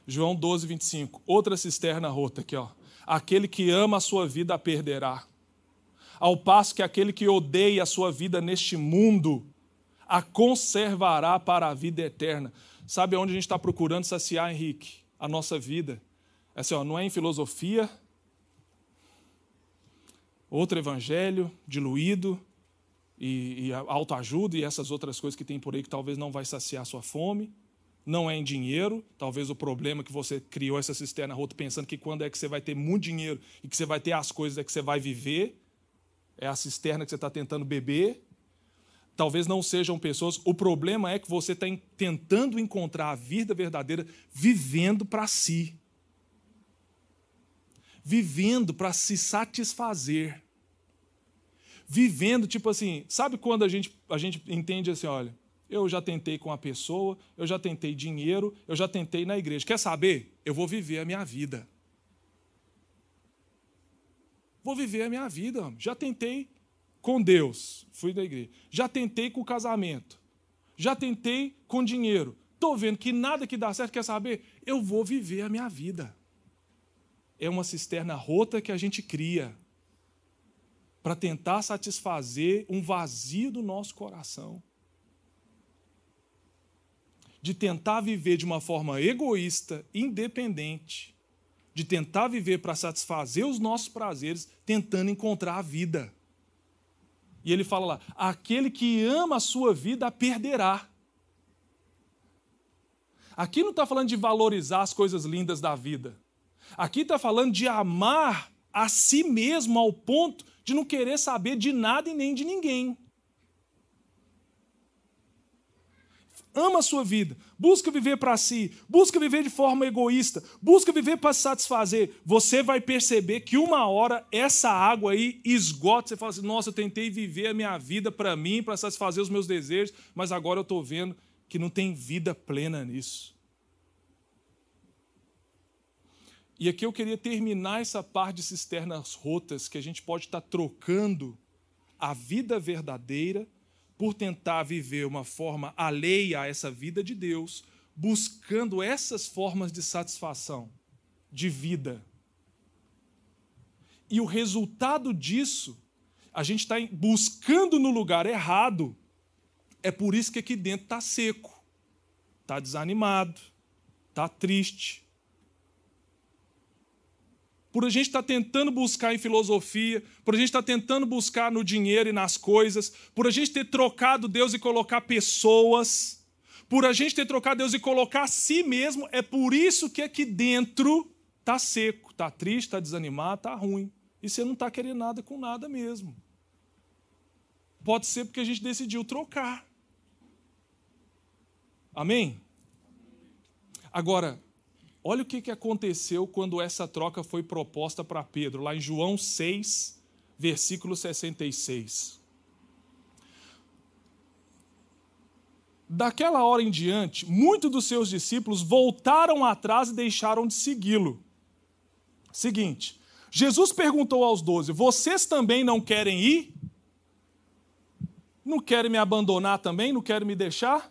João 12, 25. Outra cisterna rota aqui, ó. Aquele que ama a sua vida a perderá. Ao passo que aquele que odeia a sua vida neste mundo a conservará para a vida eterna. Sabe onde a gente está procurando saciar, Henrique? A nossa vida. É assim, ó, não é em filosofia, outro evangelho diluído e, e autoajuda e essas outras coisas que tem por aí que talvez não vai saciar a sua fome não é em dinheiro. Talvez o problema é que você criou essa cisterna rota pensando que quando é que você vai ter muito dinheiro e que você vai ter as coisas é que você vai viver. É a cisterna que você está tentando beber. talvez não sejam pessoas. O problema é que você está tentando encontrar a vida verdadeira vivendo para si. Vivendo para se satisfazer. Vivendo, tipo assim, sabe quando a gente, a gente entende assim, olha, eu já tentei com a pessoa, eu já tentei dinheiro, eu já tentei na igreja. Quer saber? Eu vou viver a minha vida. Vou viver a minha vida. Já tentei com Deus, fui da igreja. Já tentei com o casamento. Já tentei com dinheiro. Estou vendo que nada que dá certo, quer saber? Eu vou viver a minha vida. É uma cisterna rota que a gente cria para tentar satisfazer um vazio do nosso coração. De tentar viver de uma forma egoísta, independente. De tentar viver para satisfazer os nossos prazeres, tentando encontrar a vida. E ele fala lá: aquele que ama a sua vida a perderá. Aqui não está falando de valorizar as coisas lindas da vida. Aqui está falando de amar a si mesmo ao ponto de não querer saber de nada e nem de ninguém. Ama a sua vida, busca viver para si, busca viver de forma egoísta, busca viver para se satisfazer, você vai perceber que uma hora essa água aí esgota. Você fala assim: nossa, eu tentei viver a minha vida para mim, para satisfazer os meus desejos, mas agora eu estou vendo que não tem vida plena nisso. E aqui eu queria terminar essa parte de cisternas rotas que a gente pode estar trocando a vida verdadeira por tentar viver uma forma alheia a essa vida de Deus, buscando essas formas de satisfação, de vida. E o resultado disso, a gente está buscando no lugar errado. É por isso que aqui dentro está seco, está desanimado, está triste, por a gente estar tá tentando buscar em filosofia, por a gente estar tá tentando buscar no dinheiro e nas coisas, por a gente ter trocado Deus e colocar pessoas, por a gente ter trocado Deus e colocar a si mesmo, é por isso que aqui dentro está seco, está triste, está desanimado, está ruim. E você não está querendo nada com nada mesmo. Pode ser porque a gente decidiu trocar. Amém? Agora, Olha o que aconteceu quando essa troca foi proposta para Pedro, lá em João 6, versículo 66. Daquela hora em diante, muitos dos seus discípulos voltaram atrás e deixaram de segui-lo. Seguinte, Jesus perguntou aos doze: Vocês também não querem ir? Não querem me abandonar também? Não querem me deixar?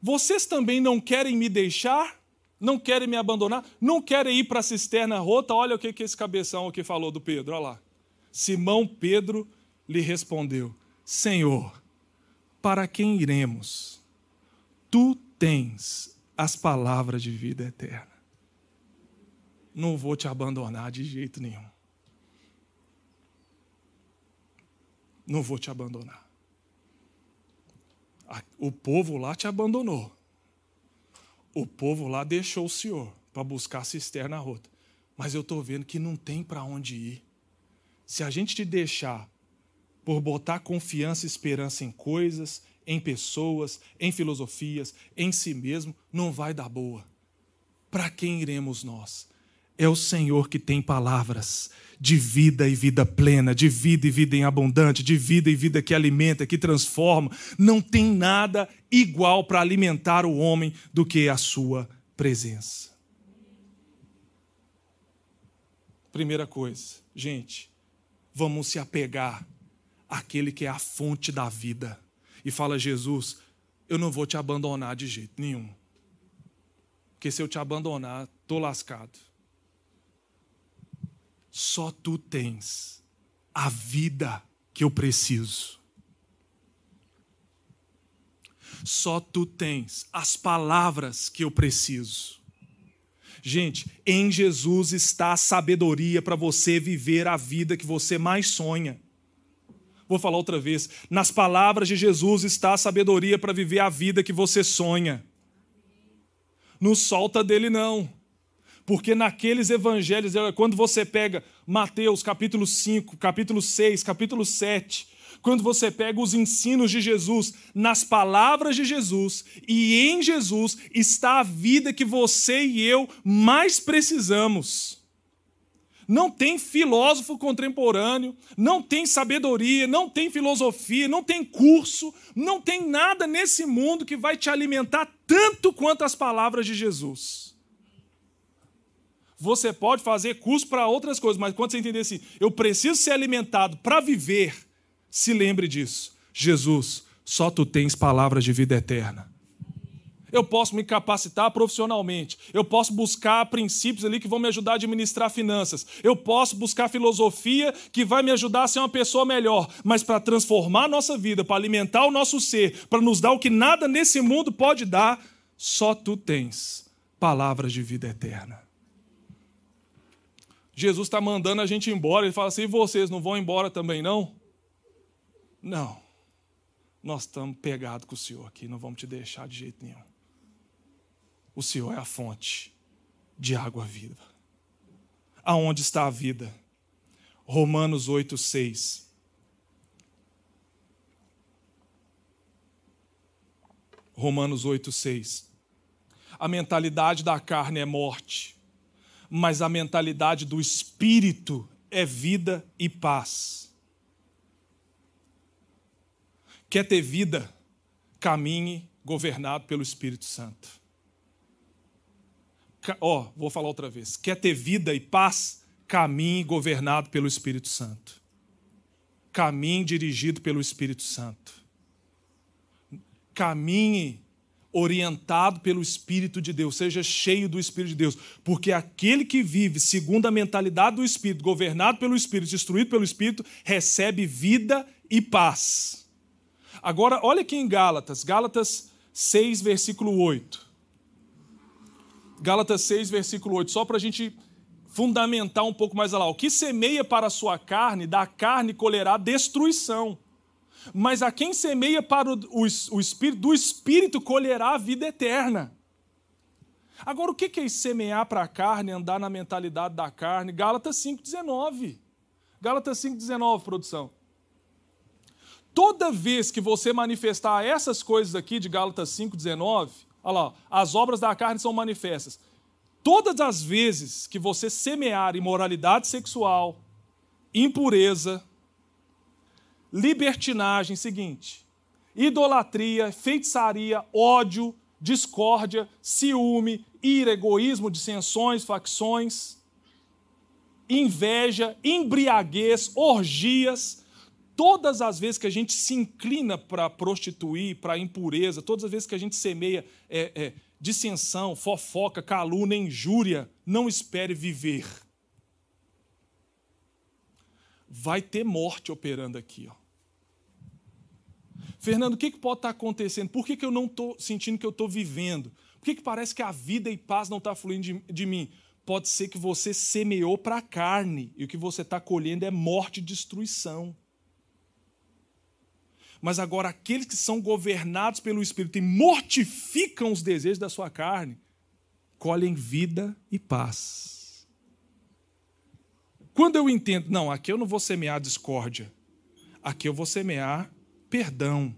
Vocês também não querem me deixar? Não querem me abandonar, não querem ir para a cisterna rota. Olha o que, que esse cabeção aqui falou do Pedro, olha lá. Simão Pedro lhe respondeu: Senhor, para quem iremos? Tu tens as palavras de vida eterna. Não vou te abandonar de jeito nenhum. Não vou te abandonar. O povo lá te abandonou o povo lá deixou o Senhor para buscar a cisterna rota. Mas eu estou vendo que não tem para onde ir. Se a gente te deixar por botar confiança e esperança em coisas, em pessoas, em filosofias, em si mesmo, não vai dar boa. Para quem iremos nós? É o Senhor que tem palavras de vida e vida plena, de vida e vida em abundante, de vida e vida que alimenta, que transforma. Não tem nada igual para alimentar o homem do que a sua presença. Primeira coisa, gente, vamos se apegar àquele que é a fonte da vida. E fala, Jesus, eu não vou te abandonar de jeito nenhum. Porque se eu te abandonar, estou lascado só tu tens a vida que eu preciso. Só tu tens as palavras que eu preciso. Gente, em Jesus está a sabedoria para você viver a vida que você mais sonha. Vou falar outra vez. Nas palavras de Jesus está a sabedoria para viver a vida que você sonha. Não solta dele, não. Porque naqueles evangelhos, quando você pega Mateus capítulo 5, capítulo 6, capítulo 7, quando você pega os ensinos de Jesus, nas palavras de Jesus e em Jesus está a vida que você e eu mais precisamos. Não tem filósofo contemporâneo, não tem sabedoria, não tem filosofia, não tem curso, não tem nada nesse mundo que vai te alimentar tanto quanto as palavras de Jesus. Você pode fazer curso para outras coisas, mas quando você entender assim, eu preciso ser alimentado para viver, se lembre disso. Jesus, só tu tens palavras de vida eterna eu posso me capacitar profissionalmente, eu posso buscar princípios ali que vão me ajudar a administrar finanças, eu posso buscar filosofia que vai me ajudar a ser uma pessoa melhor, mas para transformar a nossa vida, para alimentar o nosso ser, para nos dar o que nada nesse mundo pode dar, só tu tens palavras de vida eterna. Jesus está mandando a gente embora, ele fala assim: e vocês não vão embora também, não? Não. Nós estamos pegados com o Senhor aqui, não vamos te deixar de jeito nenhum. O Senhor é a fonte de água viva. Aonde está a vida? Romanos 8, 6. Romanos 8, 6. A mentalidade da carne é morte, mas a mentalidade do espírito é vida e paz. Quer ter vida? Caminhe governado pelo Espírito Santo ó, oh, vou falar outra vez. Quer ter vida e paz? Caminhe governado pelo Espírito Santo. Caminhe dirigido pelo Espírito Santo. Caminhe orientado pelo Espírito de Deus, seja cheio do Espírito de Deus, porque aquele que vive segundo a mentalidade do Espírito, governado pelo Espírito, instruído pelo Espírito, recebe vida e paz. Agora, olha aqui em Gálatas, Gálatas 6, versículo 8. Gálatas 6, versículo 8, só para a gente fundamentar um pouco mais lá. O que semeia para a sua carne, da carne colherá destruição. Mas a quem semeia para o, o, o Espírito, do Espírito colherá a vida eterna. Agora, o que é semear para a carne, andar na mentalidade da carne? Gálatas 5,19. Gálatas 5,19, produção. Toda vez que você manifestar essas coisas aqui de Gálatas 5,19, Olha lá, as obras da carne são manifestas. Todas as vezes que você semear imoralidade sexual, impureza, libertinagem, seguinte, idolatria, feitiçaria, ódio, discórdia, ciúme, ira, egoísmo, dissensões, facções, inveja, embriaguez, orgias, Todas as vezes que a gente se inclina para prostituir, para impureza, todas as vezes que a gente semeia é, é, dissensão, fofoca, calúnia, injúria, não espere viver. Vai ter morte operando aqui. Ó. Fernando, o que, que pode estar tá acontecendo? Por que, que eu não estou sentindo que eu estou vivendo? Por que, que parece que a vida e paz não está fluindo de, de mim? Pode ser que você semeou para a carne e o que você está colhendo é morte e destruição. Mas agora, aqueles que são governados pelo Espírito e mortificam os desejos da sua carne, colhem vida e paz. Quando eu entendo, não, aqui eu não vou semear discórdia, aqui eu vou semear perdão,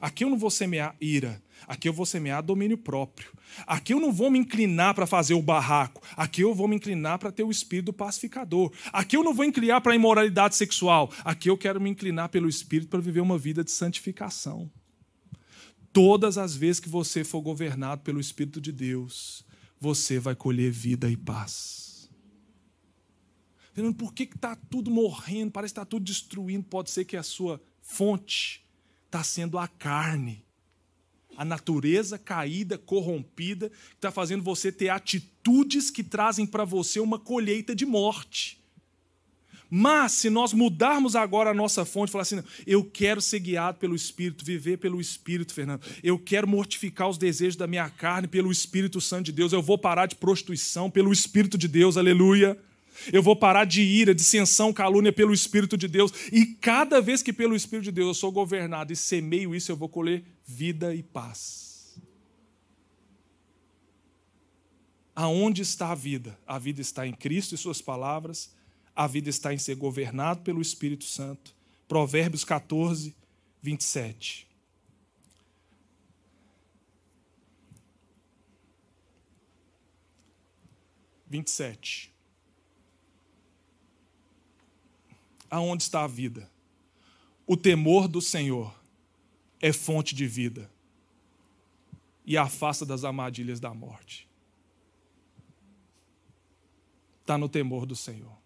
aqui eu não vou semear ira, aqui eu vou semear domínio próprio, Aqui eu não vou me inclinar para fazer o barraco. Aqui eu vou me inclinar para ter o espírito pacificador. Aqui eu não vou inclinar para a imoralidade sexual. Aqui eu quero me inclinar pelo espírito para viver uma vida de santificação. Todas as vezes que você for governado pelo espírito de Deus, você vai colher vida e paz. Fernando, por que está tudo morrendo? Parece que está tudo destruindo. Pode ser que a sua fonte está sendo a carne a natureza caída, corrompida, que está fazendo você ter atitudes que trazem para você uma colheita de morte. Mas, se nós mudarmos agora a nossa fonte, falar assim, eu quero ser guiado pelo Espírito, viver pelo Espírito, Fernando, eu quero mortificar os desejos da minha carne pelo Espírito Santo de Deus, eu vou parar de prostituição pelo Espírito de Deus, aleluia. Eu vou parar de ira, dissensão, calúnia pelo Espírito de Deus. E cada vez que pelo Espírito de Deus eu sou governado e semeio isso, eu vou colher vida e paz. Aonde está a vida? A vida está em Cristo e Suas palavras, a vida está em ser governado pelo Espírito Santo, Provérbios 14, 27. Vinte e sete. Aonde está a vida? O temor do Senhor é fonte de vida e afasta das armadilhas da morte. Está no temor do Senhor.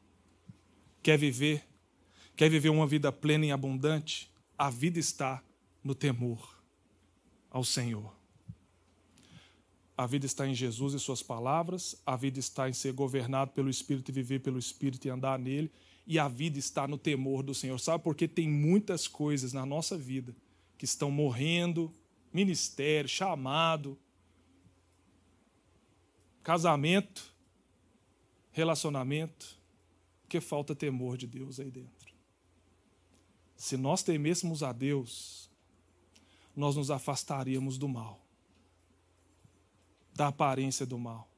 Quer viver? Quer viver uma vida plena e abundante? A vida está no temor ao Senhor. A vida está em Jesus e Suas palavras, a vida está em ser governado pelo Espírito e viver pelo Espírito e andar nele, e a vida está no temor do Senhor. Sabe porque tem muitas coisas na nossa vida que estão morrendo ministério, chamado, casamento, relacionamento, porque falta temor de Deus aí dentro. Se nós temêssemos a Deus, nós nos afastaríamos do mal, da aparência do mal.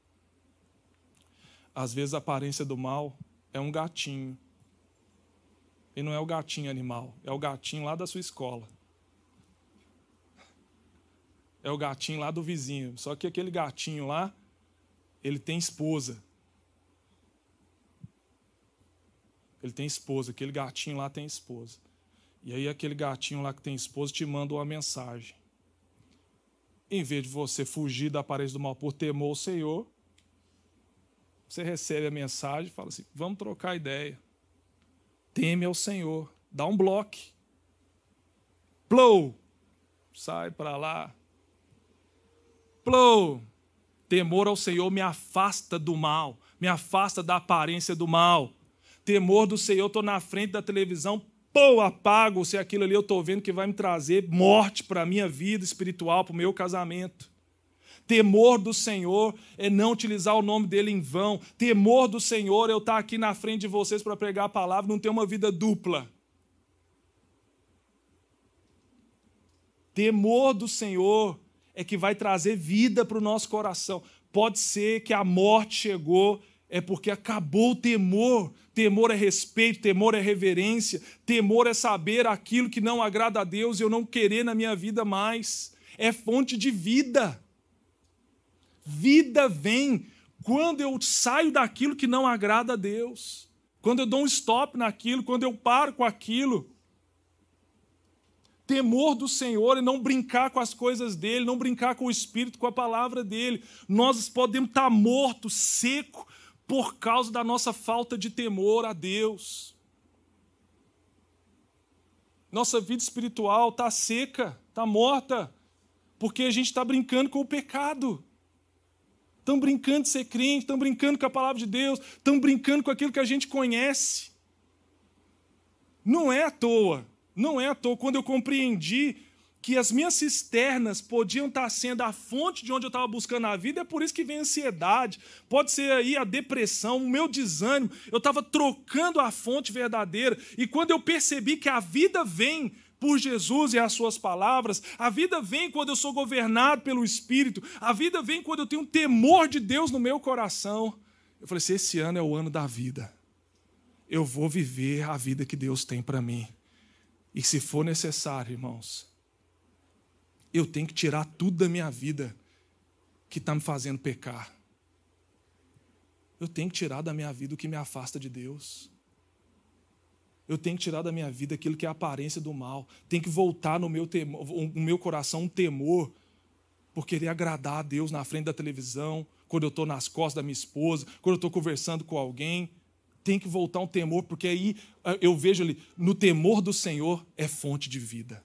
Às vezes a aparência do mal é um gatinho. E não é o gatinho animal, é o gatinho lá da sua escola é o gatinho lá do vizinho. Só que aquele gatinho lá, ele tem esposa. Ele tem esposa, aquele gatinho lá tem esposa. E aí aquele gatinho lá que tem esposa te manda uma mensagem. Em vez de você fugir da aparência do mal por temor ao Senhor, você recebe a mensagem e fala assim: vamos trocar ideia. Teme ao Senhor. Dá um bloco. Plou! Sai para lá. Plou. Temor ao Senhor me afasta do mal, me afasta da aparência do mal. Temor do Senhor, estou na frente da televisão, pô, apago se aquilo ali eu estou vendo que vai me trazer morte para a minha vida espiritual, para o meu casamento. Temor do Senhor é não utilizar o nome dele em vão. Temor do Senhor é eu estar aqui na frente de vocês para pregar a palavra, não ter uma vida dupla. Temor do Senhor é que vai trazer vida para o nosso coração. Pode ser que a morte chegou, é porque acabou o temor. Temor é respeito, temor é reverência, temor é saber aquilo que não agrada a Deus e eu não querer na minha vida mais. É fonte de vida. Vida vem quando eu saio daquilo que não agrada a Deus. Quando eu dou um stop naquilo, quando eu paro com aquilo temor do Senhor e não brincar com as coisas dele, não brincar com o Espírito, com a palavra dele. Nós podemos estar mortos, seco, por causa da nossa falta de temor a Deus. Nossa vida espiritual está seca, está morta, porque a gente está brincando com o pecado. Estão brincando de ser crente, estão brincando com a palavra de Deus, estão brincando com aquilo que a gente conhece. Não é à toa não é à toa. Quando eu compreendi que as minhas cisternas podiam estar sendo a fonte de onde eu estava buscando a vida, é por isso que vem a ansiedade, pode ser aí a depressão, o meu desânimo. Eu estava trocando a fonte verdadeira. E quando eu percebi que a vida vem por Jesus e as suas palavras, a vida vem quando eu sou governado pelo Espírito, a vida vem quando eu tenho um temor de Deus no meu coração. Eu falei assim: esse ano é o ano da vida. Eu vou viver a vida que Deus tem para mim. E se for necessário, irmãos, eu tenho que tirar tudo da minha vida que está me fazendo pecar. Eu tenho que tirar da minha vida o que me afasta de Deus. Eu tenho que tirar da minha vida aquilo que é a aparência do mal. Tem que voltar no meu, temor, no meu coração um temor por querer agradar a Deus na frente da televisão, quando eu estou nas costas da minha esposa, quando eu estou conversando com alguém tem que voltar um temor, porque aí ah, eu vejo ali, no temor do Senhor é fonte de vida.